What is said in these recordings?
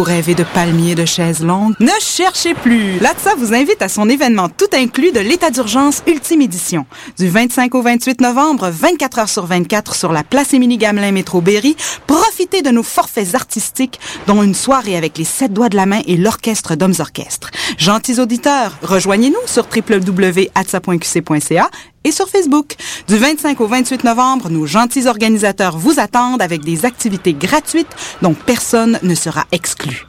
Vous rêvez de palmiers, de chaises longues? Ne cherchez plus! L'ATSA vous invite à son événement tout inclus de l'état d'urgence Ultime Édition. Du 25 au 28 novembre, 24 heures sur 24 sur la place Émilie-Gamelin Métro Berry, profitez de nos forfaits artistiques, dont une soirée avec les sept doigts de la main et l'orchestre d'hommes orchestres. Gentils auditeurs, rejoignez-nous sur www.atsa.qc.ca et sur Facebook. Du 25 au 28 novembre, nos gentils organisateurs vous attendent avec des activités gratuites dont personne ne sera exclu.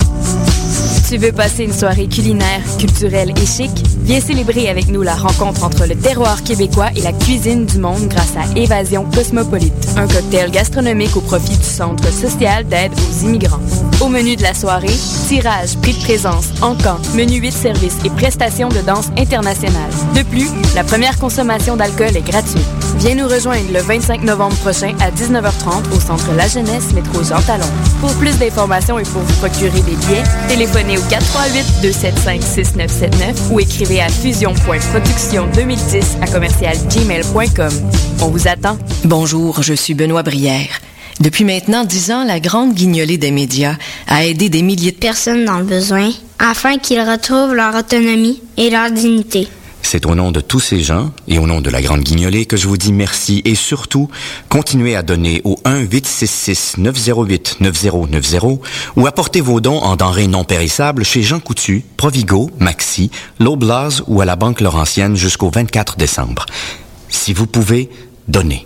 Tu veux passer une soirée culinaire, culturelle et chic? Viens célébrer avec nous la rencontre entre le terroir québécois et la cuisine du monde grâce à Évasion Cosmopolite, un cocktail gastronomique au profit du Centre social d'aide aux immigrants. Au menu de la soirée, tirage, prix de présence, encans, menu 8 services et prestations de danse internationale. De plus, la première consommation d'alcool est gratuite. Viens nous rejoindre le 25 novembre prochain à 19h30 au Centre La Jeunesse, métro Jean Talon. Pour plus d'informations et pour vous procurer des billets, téléphonez 438-275-6979 ou écrivez à fusion.production2010 à commercial gmail.com. On vous attend. Bonjour, je suis Benoît Brière. Depuis maintenant dix ans, la grande guignolée des médias a aidé des milliers de personnes dans le besoin afin qu'ils retrouvent leur autonomie et leur dignité. C'est au nom de tous ces gens et au nom de la Grande Guignolée que je vous dis merci et surtout, continuez à donner au 1-866-908-9090 ou apportez vos dons en denrées non périssables chez Jean Coutu, Provigo, Maxi, Loblaws ou à la Banque Laurentienne jusqu'au 24 décembre. Si vous pouvez, donnez.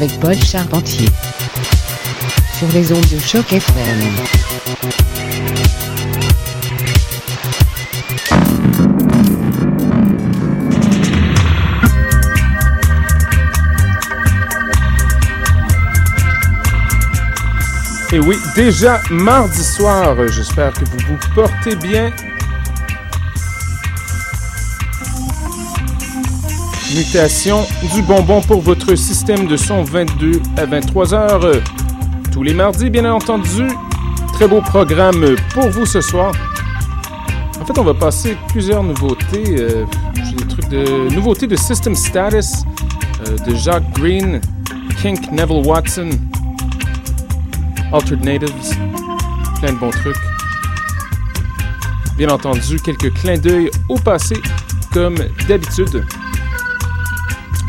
avec Paul Charpentier sur les ondes de choc FM. Et oui, déjà mardi soir, j'espère que vous vous portez bien. Mutation du bonbon pour votre système de son 22 à 23 heures. Tous les mardis, bien entendu. Très beau programme pour vous ce soir. En fait, on va passer plusieurs nouveautés. Euh, J'ai des trucs de nouveautés de System Status, euh, de Jacques Green, Kink Neville Watson, Altered Natives, plein de bons trucs. Bien entendu, quelques clins d'œil au passé, comme d'habitude.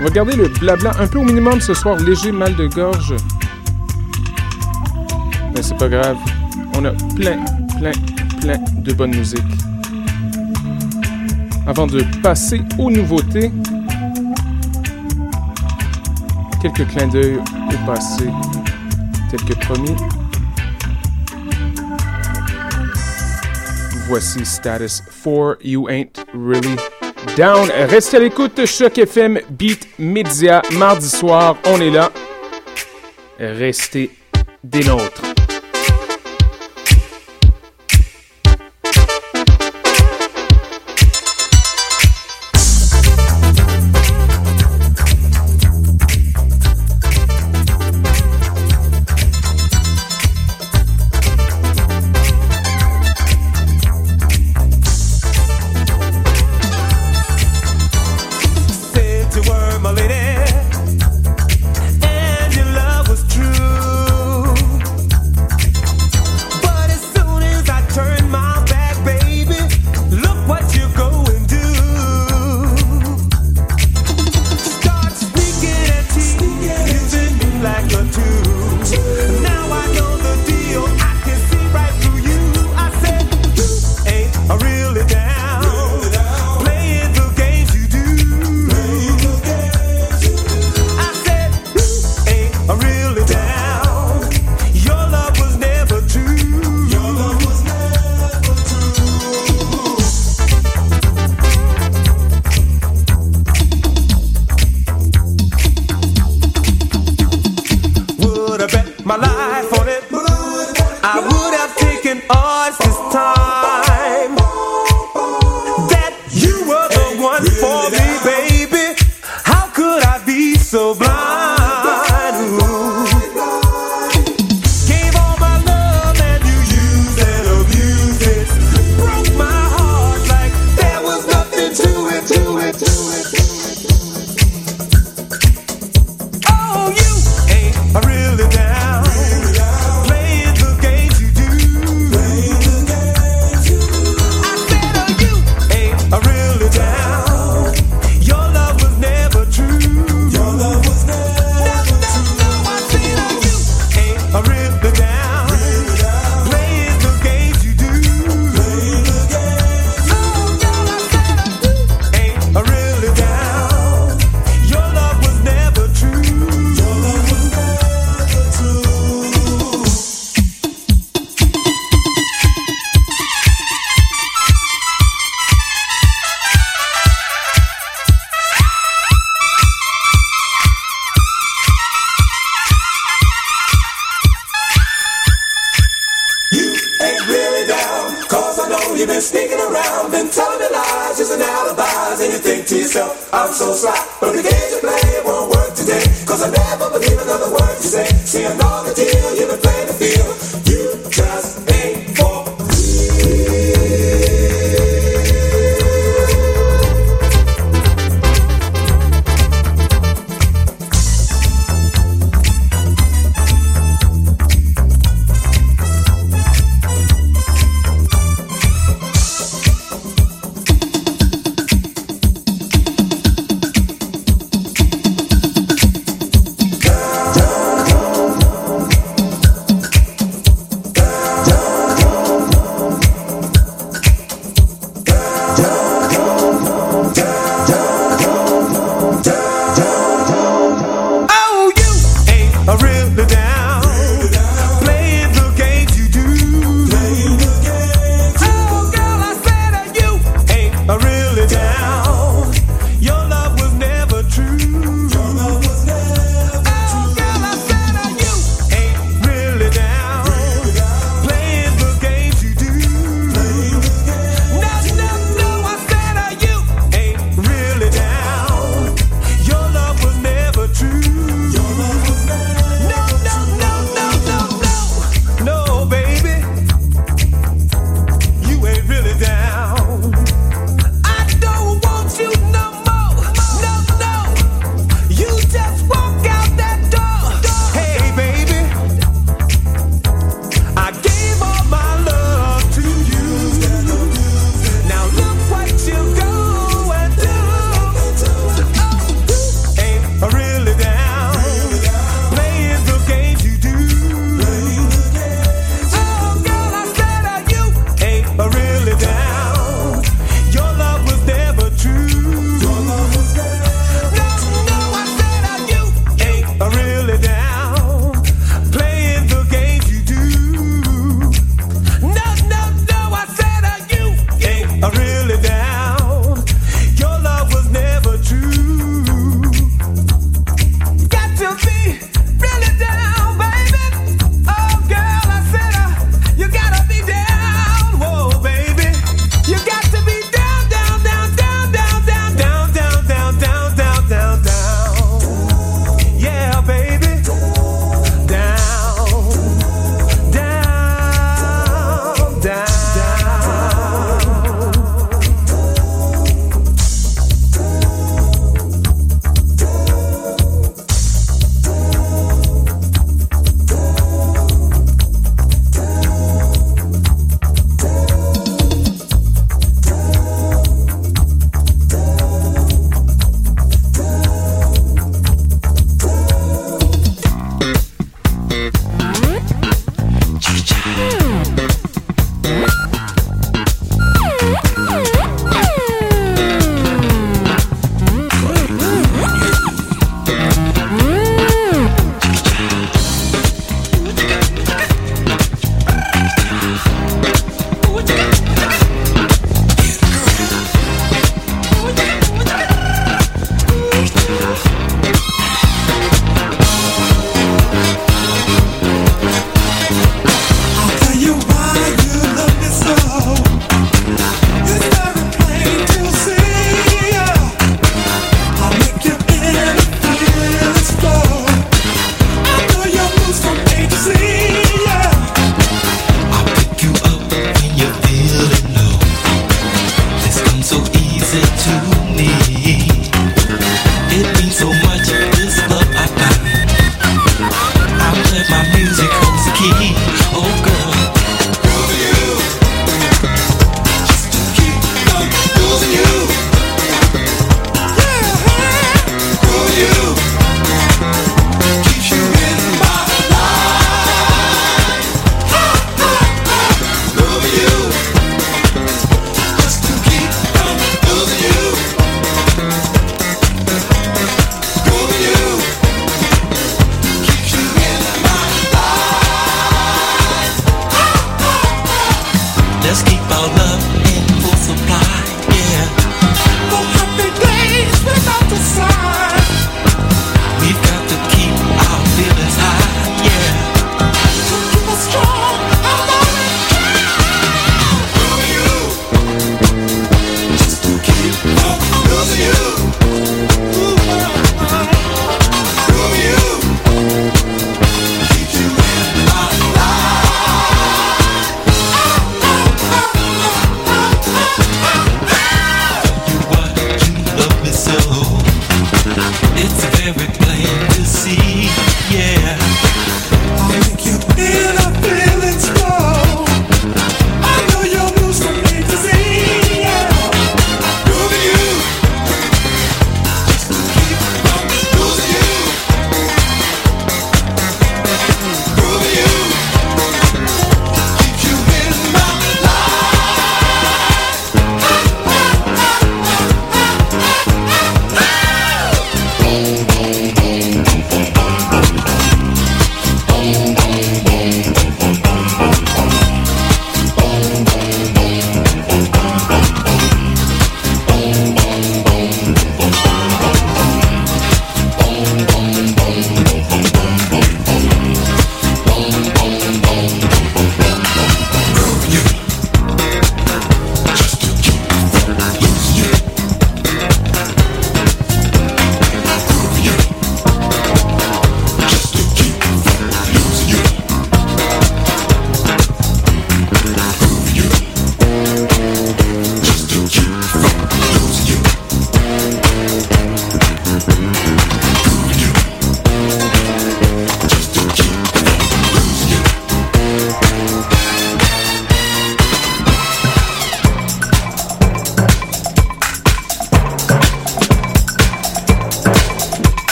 On va garder le blabla un peu au minimum ce soir, léger mal de gorge. Mais c'est pas grave. On a plein, plein, plein de bonne musique. Avant de passer aux nouveautés, quelques clins d'œil au passé, tel que promis. Voici Status 4 You Ain't Really Down. Restez à l'écoute, Choc FM, Beat Media, mardi soir, on est là. Restez des nôtres.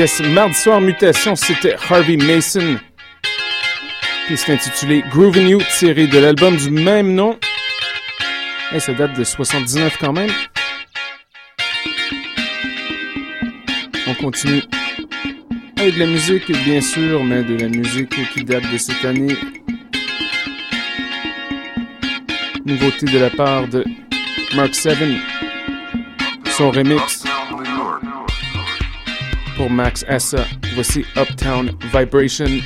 Mardi soir, mutation, c'était Harvey Mason. Puis c'est intitulé Groovin' You, tiré de l'album du même nom. Et ça date de 79 quand même. On continue avec de la musique, bien sûr, mais de la musique qui date de cette année. Nouveauté de la part de Mark Seven. Son remix pour Max Essa. Voici Uptown Vibration.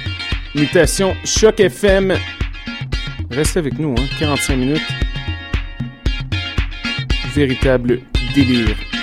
Mutation Choc FM. Restez avec nous, hein, 45 minutes. Véritable délire.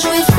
Jouer